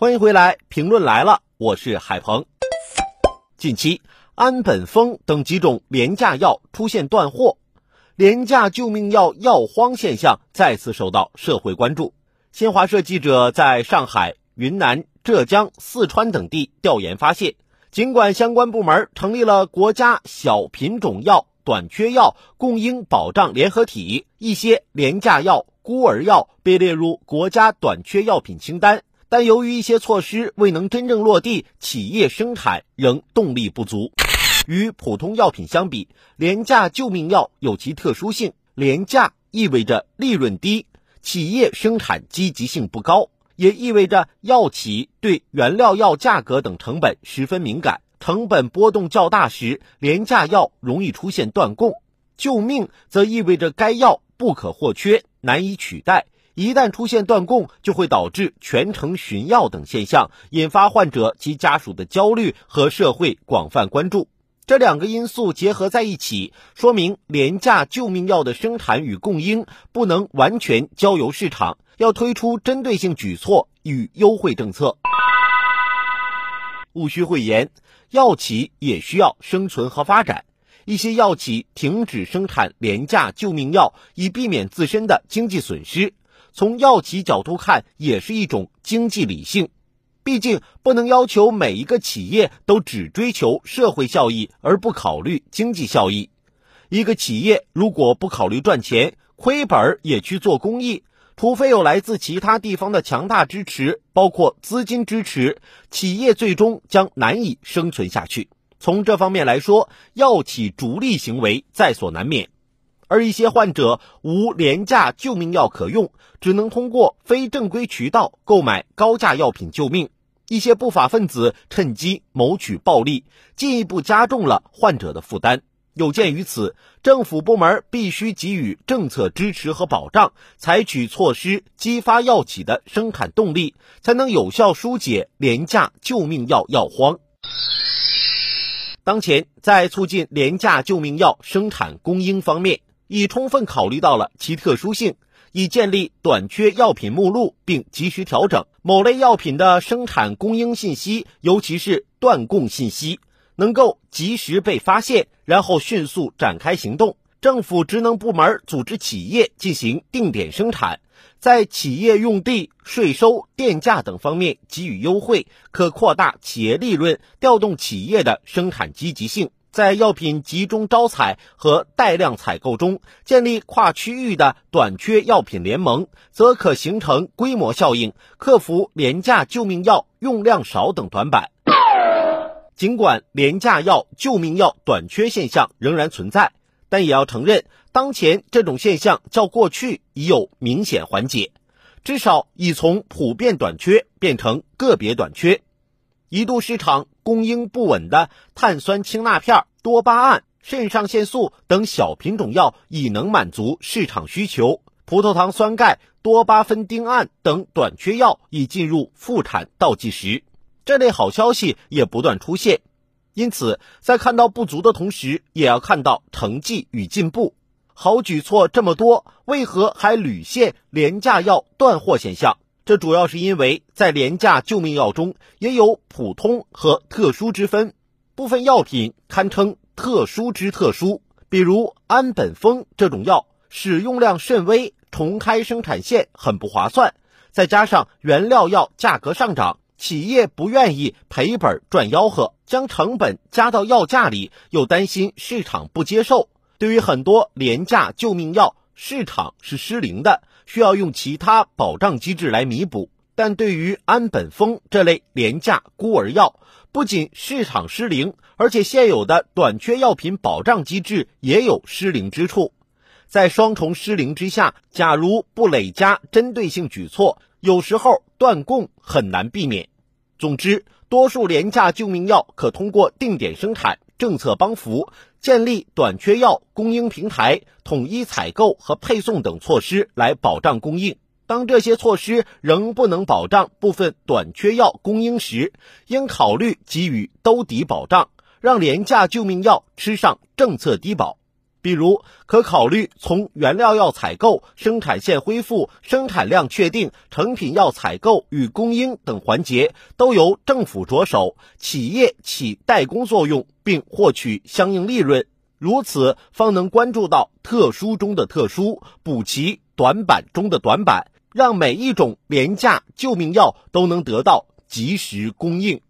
欢迎回来，评论来了，我是海鹏。近期，安本丰等几种廉价药出现断货，廉价救命药药荒现象再次受到社会关注。新华社记者在上海、云南、浙江、四川等地调研发现，尽管相关部门成立了国家小品种药短缺药供应保障联合体，一些廉价药、孤儿药被列入国家短缺药品清单。但由于一些措施未能真正落地，企业生产仍动力不足。与普通药品相比，廉价救命药有其特殊性。廉价意味着利润低，企业生产积极性不高，也意味着药企对原料药价格等成本十分敏感。成本波动较大时，廉价药容易出现断供。救命则意味着该药不可或缺，难以取代。一旦出现断供，就会导致全城寻药等现象，引发患者及家属的焦虑和社会广泛关注。这两个因素结合在一起，说明廉价救命药的生产与供应不能完全交由市场，要推出针对性举措与优惠政策。毋需讳言，药企也需要生存和发展。一些药企停止生产廉价救命药，以避免自身的经济损失。从药企角度看，也是一种经济理性。毕竟不能要求每一个企业都只追求社会效益而不考虑经济效益。一个企业如果不考虑赚钱，亏本也去做公益，除非有来自其他地方的强大支持，包括资金支持，企业最终将难以生存下去。从这方面来说，药企逐利行为在所难免。而一些患者无廉价救命药可用，只能通过非正规渠道购买高价药品救命。一些不法分子趁机谋取暴利，进一步加重了患者的负担。有鉴于此，政府部门必须给予政策支持和保障，采取措施激发药企的生产动力，才能有效疏解廉价救命药药荒。当前，在促进廉价救命药生产供应方面，已充分考虑到了其特殊性，已建立短缺药品目录，并及时调整某类药品的生产供应信息，尤其是断供信息，能够及时被发现，然后迅速展开行动。政府职能部门组织企业进行定点生产，在企业用地、税收、电价等方面给予优惠，可扩大企业利润，调动企业的生产积极性。在药品集中招采和带量采购中建立跨区域的短缺药品联盟，则可形成规模效应，克服廉价救命药用量少等短板。尽管廉价药、救命药短缺现象仍然存在，但也要承认，当前这种现象较过去已有明显缓解，至少已从普遍短缺变成个别短缺。一度市场供应不稳的碳酸氢钠片、多巴胺、肾上腺素等小品种药已能满足市场需求，葡萄糖酸钙、多巴酚丁胺等短缺药已进入复产倒计时。这类好消息也不断出现，因此在看到不足的同时，也要看到成绩与进步。好举措这么多，为何还屡现廉价药断货现象？这主要是因为在廉价救命药中也有普通和特殊之分，部分药品堪称特殊之特殊，比如安本丰这种药，使用量甚微，重开生产线很不划算，再加上原料药价格上涨，企业不愿意赔本赚吆喝，将成本加到药价里，又担心市场不接受。对于很多廉价救命药，市场是失灵的。需要用其他保障机制来弥补，但对于安本丰这类廉价孤儿药，不仅市场失灵，而且现有的短缺药品保障机制也有失灵之处。在双重失灵之下，假如不累加针对性举措，有时候断供很难避免。总之，多数廉价救命药可通过定点生产、政策帮扶、建立短缺药供应平台、统一采购和配送等措施来保障供应。当这些措施仍不能保障部分短缺药供应时，应考虑给予兜底保障，让廉价救命药吃上政策低保。比如，可考虑从原料药采购、生产线恢复、生产量确定、成品药采购与供应等环节都由政府着手，企业起代工作用，并获取相应利润。如此，方能关注到特殊中的特殊，补齐短板中的短板，让每一种廉价救命药都能得到及时供应。